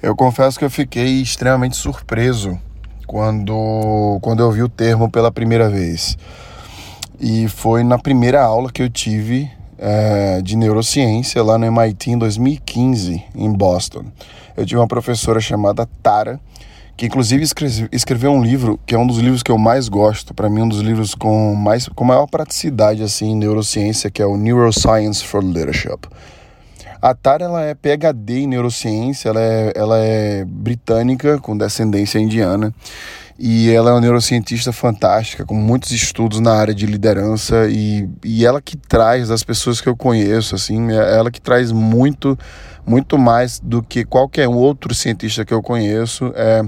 Eu confesso que eu fiquei extremamente surpreso quando, quando eu vi o termo pela primeira vez. E foi na primeira aula que eu tive é, de neurociência lá no MIT em 2015, em Boston. Eu tive uma professora chamada Tara, que inclusive escreveu um livro que é um dos livros que eu mais gosto, para mim um dos livros com mais com maior praticidade assim em neurociência, que é o Neuroscience for Leadership. A Tara ela é PhD em neurociência, ela é, ela é britânica com descendência indiana e ela é uma neurocientista fantástica, com muitos estudos na área de liderança e, e ela que traz das pessoas que eu conheço, assim, é ela que traz muito, muito mais do que qualquer outro cientista que eu conheço, é,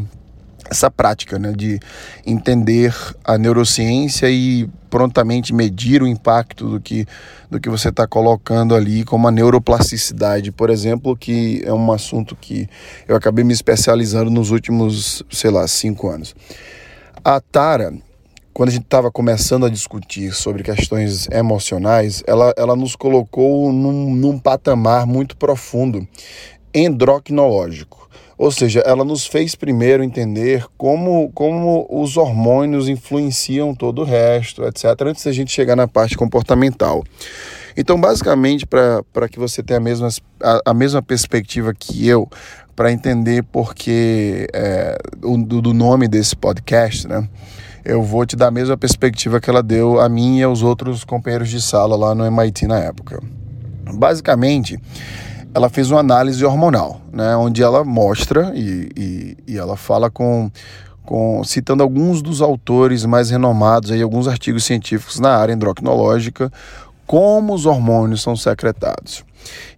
essa prática né, de entender a neurociência e prontamente medir o impacto do que, do que você está colocando ali, como a neuroplasticidade, por exemplo, que é um assunto que eu acabei me especializando nos últimos, sei lá, cinco anos. A Tara, quando a gente estava começando a discutir sobre questões emocionais, ela, ela nos colocou num, num patamar muito profundo, endocrinológico. Ou seja, ela nos fez primeiro entender como, como os hormônios influenciam todo o resto, etc., antes da gente chegar na parte comportamental. Então, basicamente, para que você tenha a mesma, a, a mesma perspectiva que eu, para entender porque é, o, do nome desse podcast, né? Eu vou te dar a mesma perspectiva que ela deu a mim e aos outros companheiros de sala lá no MIT na época. Basicamente, ela fez uma análise hormonal, né, onde ela mostra e, e, e ela fala com, com, citando alguns dos autores mais renomados, aí, alguns artigos científicos na área endocrinológica, como os hormônios são secretados.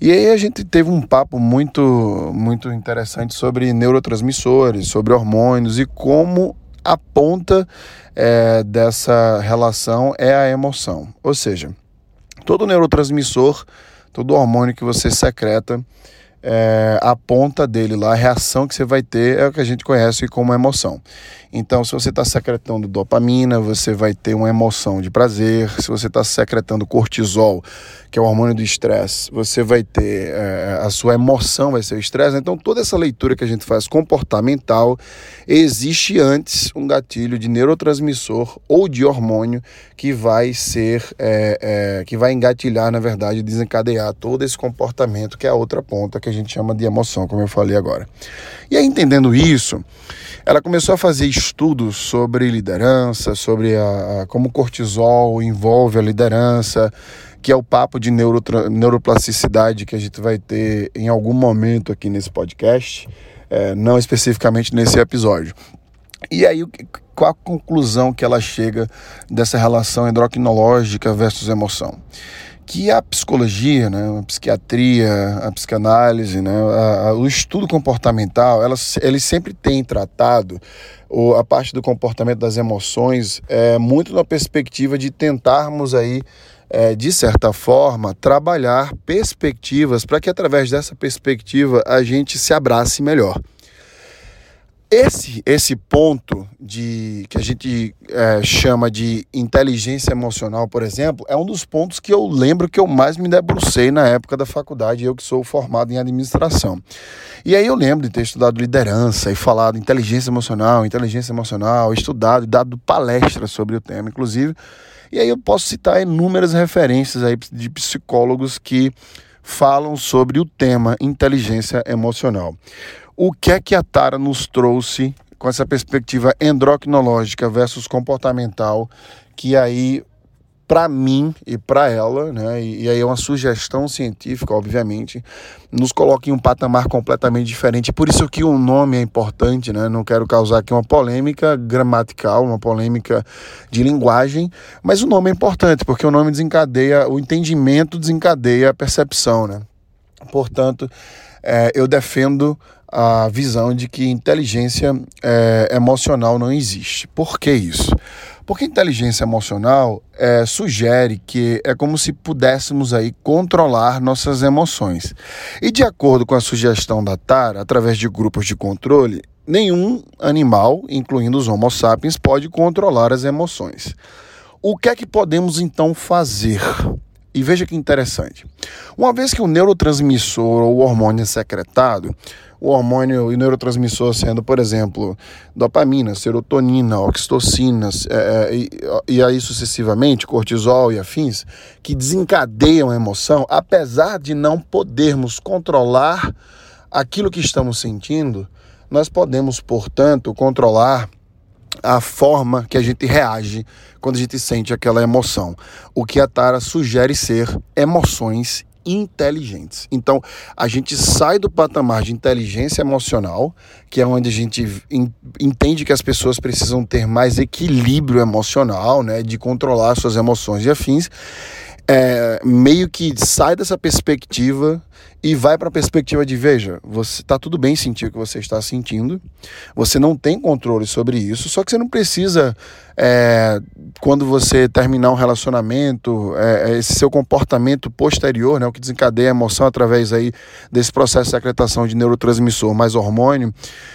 E aí a gente teve um papo muito, muito interessante sobre neurotransmissores, sobre hormônios e como a ponta é, dessa relação é a emoção. Ou seja, todo neurotransmissor todo hormônio que você secreta, é, a ponta dele lá, a reação que você vai ter é o que a gente conhece como emoção. Então, se você está secretando dopamina, você vai ter uma emoção de prazer. Se você está secretando cortisol, que é o hormônio do estresse, você vai ter é, a sua emoção vai ser o estresse. Então, toda essa leitura que a gente faz comportamental, existe antes um gatilho de neurotransmissor ou de hormônio que vai ser, é, é, que vai engatilhar, na verdade, desencadear todo esse comportamento, que é a outra ponta que a gente chama de emoção, como eu falei agora. E aí, entendendo isso, ela começou a fazer estudos sobre liderança, sobre a, a como o cortisol envolve a liderança, que é o papo de neuroplasticidade que a gente vai ter em algum momento aqui nesse podcast, é, não especificamente nesse episódio. E aí, qual a conclusão que ela chega dessa relação endocrinológica versus emoção? Que a psicologia, né, a psiquiatria, a psicanálise, né, a, a, o estudo comportamental, elas, eles sempre têm tratado ou a parte do comportamento das emoções é, muito na perspectiva de tentarmos aí é, de certa forma, trabalhar perspectivas para que através dessa perspectiva a gente se abrace melhor. Esse, esse ponto de que a gente é, chama de inteligência emocional, por exemplo, é um dos pontos que eu lembro que eu mais me debrucei na época da faculdade, eu que sou formado em administração. E aí eu lembro de ter estudado liderança e falado inteligência emocional, inteligência emocional, estudado e dado palestras sobre o tema, inclusive. E aí eu posso citar inúmeras referências aí de psicólogos que falam sobre o tema inteligência emocional. O que é que a Tara nos trouxe com essa perspectiva endocrinológica versus comportamental, que aí para mim e para ela, né, e, e, aí é uma sugestão científica, obviamente, nos coloca em um patamar completamente diferente. Por isso que o nome é importante, né? Não quero causar aqui uma polêmica gramatical, uma polêmica de linguagem, mas o nome é importante, porque o nome desencadeia, o entendimento desencadeia a percepção, né? Portanto, é, eu defendo a visão de que inteligência é, emocional não existe. Por que isso? Porque inteligência emocional é, sugere que é como se pudéssemos aí controlar nossas emoções. E de acordo com a sugestão da Tara, através de grupos de controle, nenhum animal, incluindo os Homo sapiens, pode controlar as emoções. O que é que podemos então fazer? E veja que interessante. Uma vez que o neurotransmissor ou o hormônio é secretado, o hormônio e o neurotransmissor sendo, por exemplo, dopamina, serotonina, oxitocinas é, é, e, e aí sucessivamente, cortisol e afins, que desencadeiam a emoção, apesar de não podermos controlar aquilo que estamos sentindo, nós podemos, portanto, controlar a forma que a gente reage quando a gente sente aquela emoção. O que a Tara sugere ser emoções inteligentes. Então, a gente sai do patamar de inteligência emocional, que é onde a gente entende que as pessoas precisam ter mais equilíbrio emocional, né, de controlar suas emoções e afins, é, meio que sai dessa perspectiva e vai para a perspectiva de veja, você está tudo bem sentir o que você está sentindo, você não tem controle sobre isso, só que você não precisa é, quando você terminar um relacionamento, é, é, esse seu comportamento posterior, né, o que desencadeia a emoção através aí desse processo de secretação de neurotransmissor mais hormônio,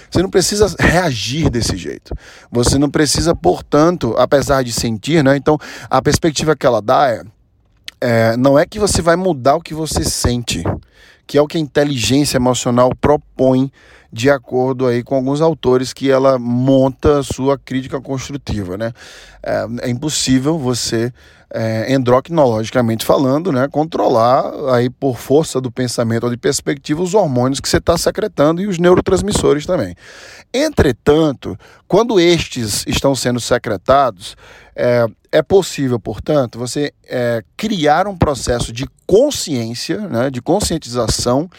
você não precisa reagir desse jeito. Você não precisa, portanto, apesar de sentir, né? Então, a perspectiva que ela dá é, é não é que você vai mudar o que você sente que é o que a inteligência emocional propõe de acordo aí com alguns autores que ela monta a sua crítica construtiva, né? É, é impossível você, é, endocrinologicamente falando, né, controlar aí por força do pensamento ou de perspectiva os hormônios que você está secretando e os neurotransmissores também. Entretanto, quando estes estão sendo secretados, é, é possível, portanto, você é, criar um processo de consciência, né, de conscientização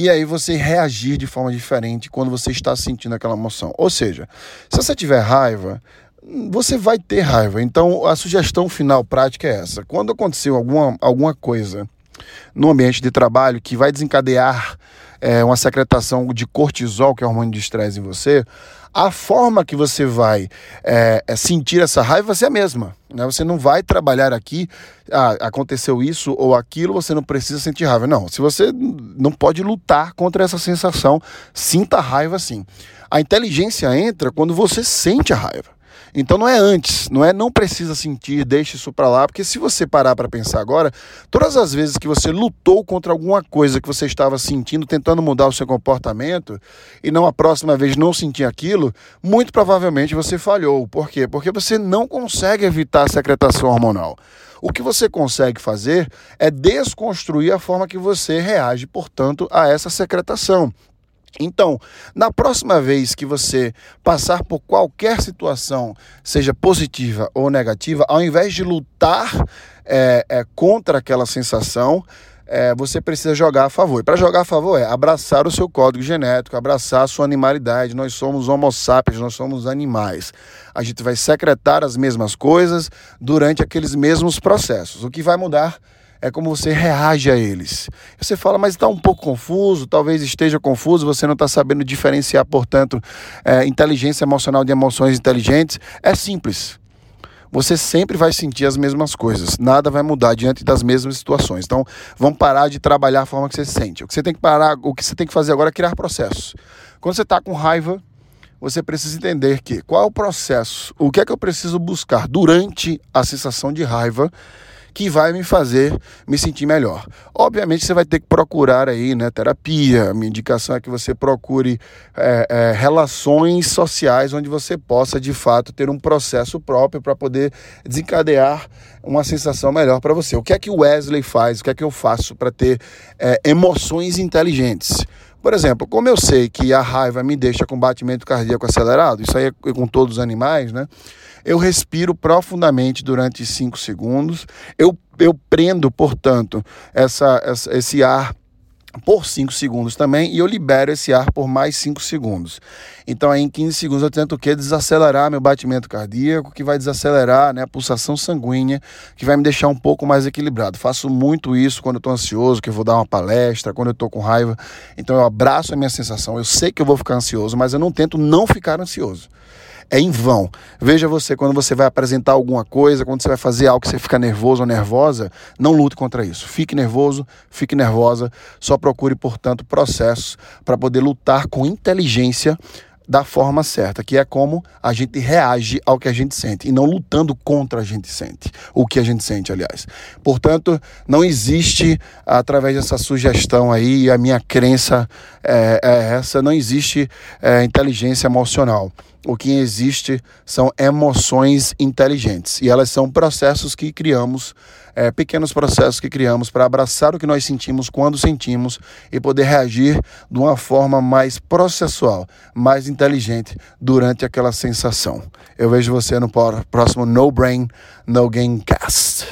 e aí você reagir de forma diferente quando você está sentindo aquela emoção. Ou seja, se você tiver raiva, você vai ter raiva. Então a sugestão final prática é essa: quando aconteceu alguma, alguma coisa no ambiente de trabalho que vai desencadear é, uma secretação de cortisol, que é o hormônio de estresse em você, a forma que você vai é, é, sentir essa raiva vai ser a mesma. Né? Você não vai trabalhar aqui, ah, aconteceu isso ou aquilo, você não precisa sentir raiva. Não, se você não pode lutar contra essa sensação, sinta raiva sim. A inteligência entra quando você sente a raiva. Então não é antes, não é não precisa sentir, deixe isso para lá, porque se você parar para pensar agora, todas as vezes que você lutou contra alguma coisa que você estava sentindo, tentando mudar o seu comportamento, e não a próxima vez não sentir aquilo, muito provavelmente você falhou. Por quê? Porque você não consegue evitar a secretação hormonal. O que você consegue fazer é desconstruir a forma que você reage, portanto, a essa secretação. Então, na próxima vez que você passar por qualquer situação, seja positiva ou negativa, ao invés de lutar é, é, contra aquela sensação, é, você precisa jogar a favor. Para jogar a favor é abraçar o seu código genético, abraçar a sua animalidade. Nós somos homo sapiens, nós somos animais. A gente vai secretar as mesmas coisas durante aqueles mesmos processos. O que vai mudar como você reage a eles. Você fala, mas está um pouco confuso, talvez esteja confuso, você não está sabendo diferenciar, portanto, é, inteligência emocional de emoções inteligentes. É simples. Você sempre vai sentir as mesmas coisas, nada vai mudar diante das mesmas situações. Então, vamos parar de trabalhar a forma que você sente. O que você tem que parar, o que você tem que fazer agora é criar processos. Quando você está com raiva, você precisa entender que qual é o processo, o que é que eu preciso buscar durante a sensação de raiva que vai me fazer me sentir melhor. Obviamente você vai ter que procurar aí, né, terapia. Minha indicação é que você procure é, é, relações sociais onde você possa de fato ter um processo próprio para poder desencadear uma sensação melhor para você. O que é que o Wesley faz? O que é que eu faço para ter é, emoções inteligentes? Por exemplo, como eu sei que a raiva me deixa com batimento cardíaco acelerado, isso aí é com todos os animais, né? Eu respiro profundamente durante 5 segundos. Eu, eu prendo, portanto, essa, essa esse ar por 5 segundos também e eu libero esse ar por mais 5 segundos. Então aí em 15 segundos eu tento o quê? Desacelerar meu batimento cardíaco, que vai desacelerar né, a pulsação sanguínea, que vai me deixar um pouco mais equilibrado. Faço muito isso quando eu estou ansioso, que eu vou dar uma palestra, quando eu estou com raiva. Então eu abraço a minha sensação. Eu sei que eu vou ficar ansioso, mas eu não tento não ficar ansioso é em vão. Veja você, quando você vai apresentar alguma coisa, quando você vai fazer algo que você fica nervoso ou nervosa, não lute contra isso. Fique nervoso, fique nervosa, só procure, portanto, processos para poder lutar com inteligência da forma certa, que é como a gente reage ao que a gente sente e não lutando contra a gente sente, o que a gente sente, aliás. Portanto, não existe através dessa sugestão aí, a minha crença é, é essa, não existe é, inteligência emocional. O que existe são emoções inteligentes e elas são processos que criamos, é, pequenos processos que criamos para abraçar o que nós sentimos quando sentimos e poder reagir de uma forma mais processual, mais inteligente durante aquela sensação. Eu vejo você no próximo No Brain, No Game Cast.